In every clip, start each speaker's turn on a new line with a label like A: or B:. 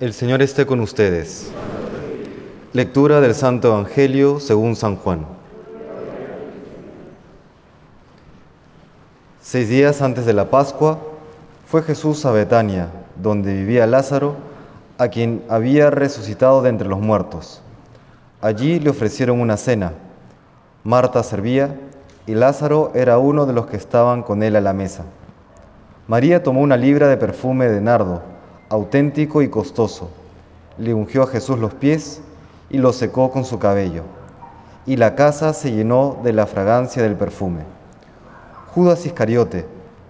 A: El Señor esté con ustedes. Lectura del Santo Evangelio según San Juan. Seis días antes de la Pascua fue Jesús a Betania, donde vivía Lázaro, a quien había resucitado de entre los muertos. Allí le ofrecieron una cena. Marta servía y Lázaro era uno de los que estaban con él a la mesa. María tomó una libra de perfume de nardo, auténtico y costoso. Le ungió a Jesús los pies y los secó con su cabello. Y la casa se llenó de la fragancia del perfume. Judas Iscariote,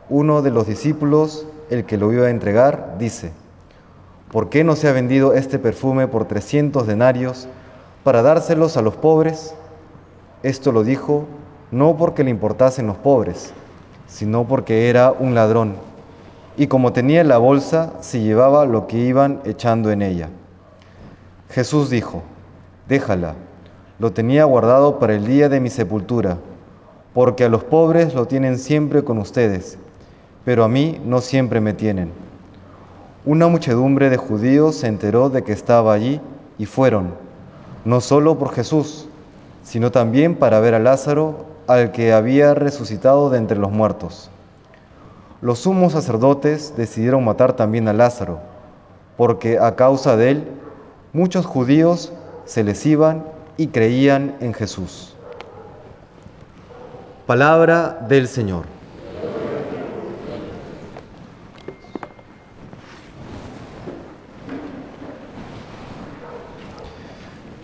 A: uno de los discípulos, el que lo iba a entregar, dice, ¿por qué no se ha vendido este perfume por trescientos denarios para dárselos a los pobres? Esto lo dijo no porque le importasen los pobres, sino porque era un ladrón, y como tenía la bolsa, se llevaba lo que iban echando en ella. Jesús dijo, déjala, lo tenía guardado para el día de mi sepultura, porque a los pobres lo tienen siempre con ustedes, pero a mí no siempre me tienen. Una muchedumbre de judíos se enteró de que estaba allí y fueron, no solo por Jesús, sino también para ver a Lázaro, al que había resucitado de entre los muertos. Los sumos sacerdotes decidieron matar también a Lázaro, porque a causa de él muchos judíos se les iban y creían en Jesús. Palabra del Señor.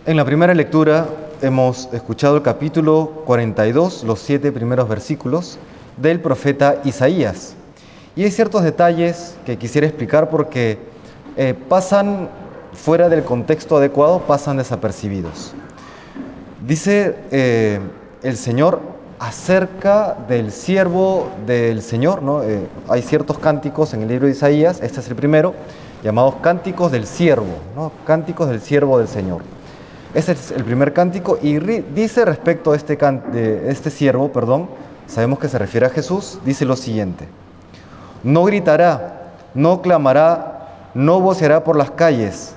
A: En la primera lectura hemos escuchado el capítulo 42, los siete primeros versículos del profeta Isaías. Y hay ciertos detalles que quisiera explicar porque eh, pasan fuera del contexto adecuado, pasan desapercibidos. Dice eh, el Señor acerca del siervo del Señor, ¿no? Eh, hay ciertos cánticos en el libro de Isaías, este es el primero, llamados cánticos del siervo, ¿no? cánticos del siervo del Señor. Ese es el primer cántico y dice respecto a este, este siervo, perdón, sabemos que se refiere a Jesús, dice lo siguiente, no gritará, no clamará, no voceará por las calles,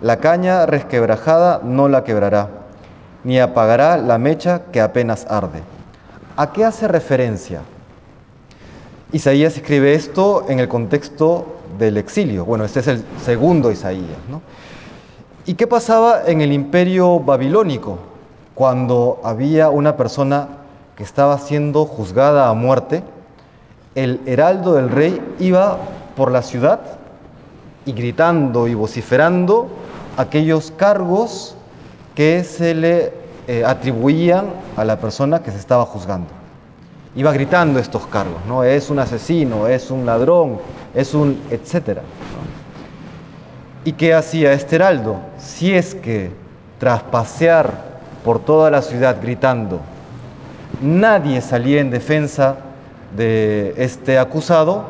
A: la caña resquebrajada no la quebrará, ni apagará la mecha que apenas arde. ¿A qué hace referencia? Isaías escribe esto en el contexto del exilio. Bueno, este es el segundo Isaías, ¿no? ¿Y qué pasaba en el imperio babilónico cuando había una persona que estaba siendo juzgada a muerte? El heraldo del rey iba por la ciudad y gritando y vociferando aquellos cargos que se le eh, atribuían a la persona que se estaba juzgando. Iba gritando estos cargos, ¿no? Es un asesino, es un ladrón, es un etcétera. ¿Y qué hacía este heraldo? Si es que tras pasear por toda la ciudad gritando, nadie salía en defensa de este acusado,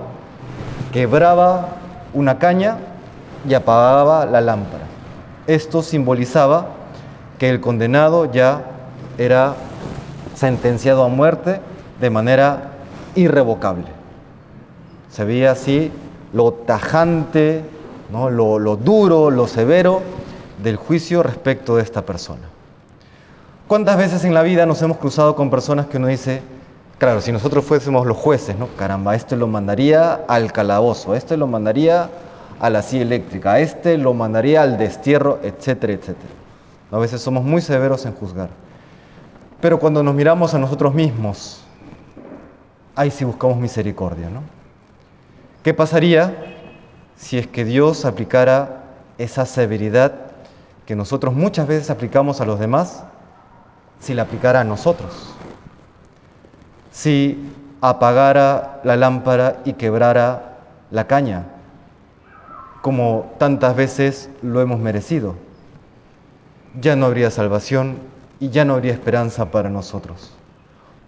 A: quebraba una caña y apagaba la lámpara. Esto simbolizaba que el condenado ya era sentenciado a muerte de manera irrevocable. Se veía así lo tajante lo, duro, lo severo del juicio respecto de esta persona. ¿Cuántas veces en la vida nos hemos cruzado con personas que uno dice, claro, si nosotros fuésemos los jueces, ¿no? Caramba, este lo mandaría al calabozo, este lo mandaría a la silla eléctrica, este lo mandaría al destierro, etcétera, etcétera. A veces somos muy severos en juzgar. Pero cuando nos miramos a nosotros mismos, ahí sí buscamos misericordia, ¿no? ¿Qué pasaría si es que Dios aplicara esa severidad que nosotros muchas veces aplicamos a los demás, si la aplicara a nosotros. Si apagara la lámpara y quebrara la caña, como tantas veces lo hemos merecido, ya no habría salvación y ya no habría esperanza para nosotros.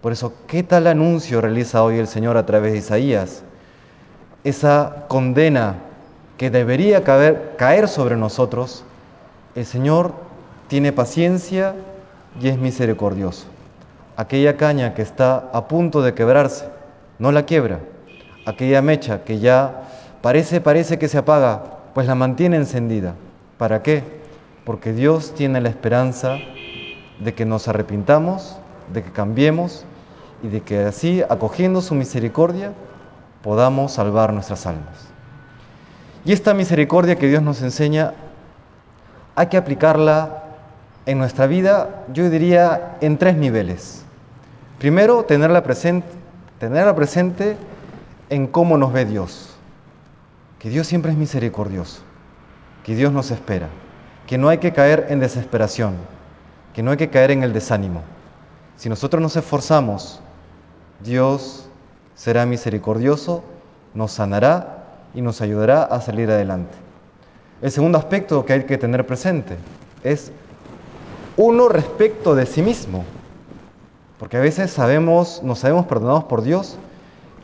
A: Por eso, ¿qué tal anuncio realiza hoy el Señor a través de Isaías? Esa condena que debería caer, caer sobre nosotros, el Señor tiene paciencia y es misericordioso. Aquella caña que está a punto de quebrarse, no la quiebra. Aquella mecha que ya parece, parece que se apaga, pues la mantiene encendida. ¿Para qué? Porque Dios tiene la esperanza de que nos arrepintamos, de que cambiemos y de que así, acogiendo su misericordia, podamos salvar nuestras almas. Y esta misericordia que Dios nos enseña, hay que aplicarla en nuestra vida, yo diría, en tres niveles. Primero, tenerla presente, tenerla presente en cómo nos ve Dios. Que Dios siempre es misericordioso, que Dios nos espera, que no hay que caer en desesperación, que no hay que caer en el desánimo. Si nosotros nos esforzamos, Dios será misericordioso, nos sanará y nos ayudará a salir adelante. El segundo aspecto que hay que tener presente es uno respecto de sí mismo, porque a veces sabemos, nos sabemos perdonados por Dios,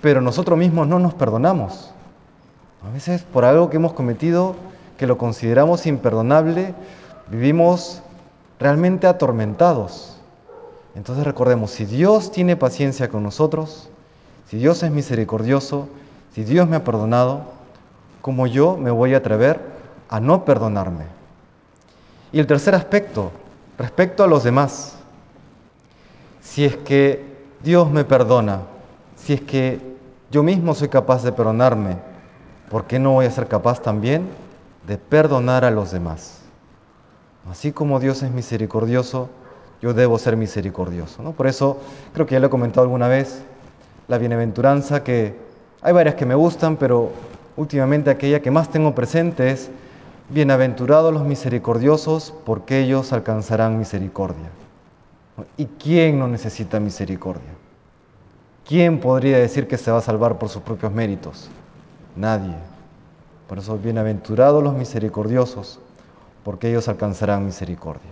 A: pero nosotros mismos no nos perdonamos. A veces por algo que hemos cometido que lo consideramos imperdonable, vivimos realmente atormentados. Entonces recordemos, si Dios tiene paciencia con nosotros, si Dios es misericordioso, si Dios me ha perdonado, ¿cómo yo me voy a atrever a no perdonarme? Y el tercer aspecto, respecto a los demás, si es que Dios me perdona, si es que yo mismo soy capaz de perdonarme, ¿por qué no voy a ser capaz también de perdonar a los demás? Así como Dios es misericordioso, yo debo ser misericordioso. ¿no? Por eso creo que ya lo he comentado alguna vez, la bienaventuranza que hay varias que me gustan, pero últimamente aquella que más tengo presente es, bienaventurados los misericordiosos, porque ellos alcanzarán misericordia. ¿Y quién no necesita misericordia? ¿Quién podría decir que se va a salvar por sus propios méritos? Nadie. Por eso, bienaventurados los misericordiosos, porque ellos alcanzarán misericordia.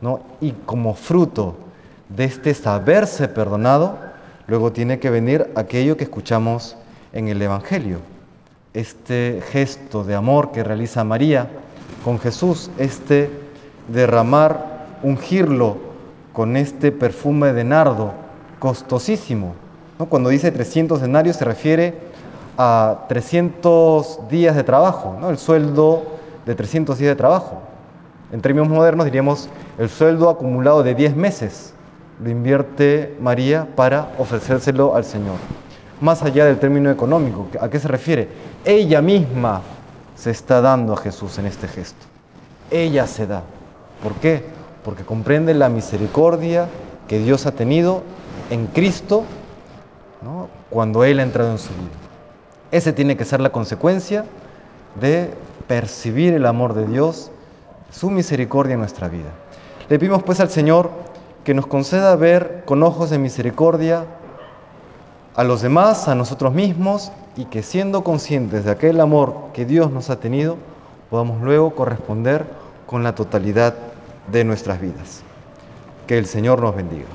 A: ¿No? Y como fruto de este saberse perdonado, luego tiene que venir aquello que escuchamos en el Evangelio, este gesto de amor que realiza María con Jesús, este derramar, ungirlo con este perfume de nardo costosísimo. Cuando dice 300 denarios se refiere a 300 días de trabajo, ¿no? el sueldo de 300 días de trabajo. En términos modernos diríamos el sueldo acumulado de 10 meses lo invierte María para ofrecérselo al Señor. Más allá del término económico, ¿a qué se refiere? Ella misma se está dando a Jesús en este gesto. Ella se da. ¿Por qué? Porque comprende la misericordia que Dios ha tenido en Cristo cuando Él ha entrado en su vida. Ese tiene que ser la consecuencia de percibir el amor de Dios, su misericordia en nuestra vida. Le pedimos pues al Señor que nos conceda ver con ojos de misericordia a los demás, a nosotros mismos, y que siendo conscientes de aquel amor que Dios nos ha tenido, podamos luego corresponder con la totalidad de nuestras vidas. Que el Señor nos bendiga.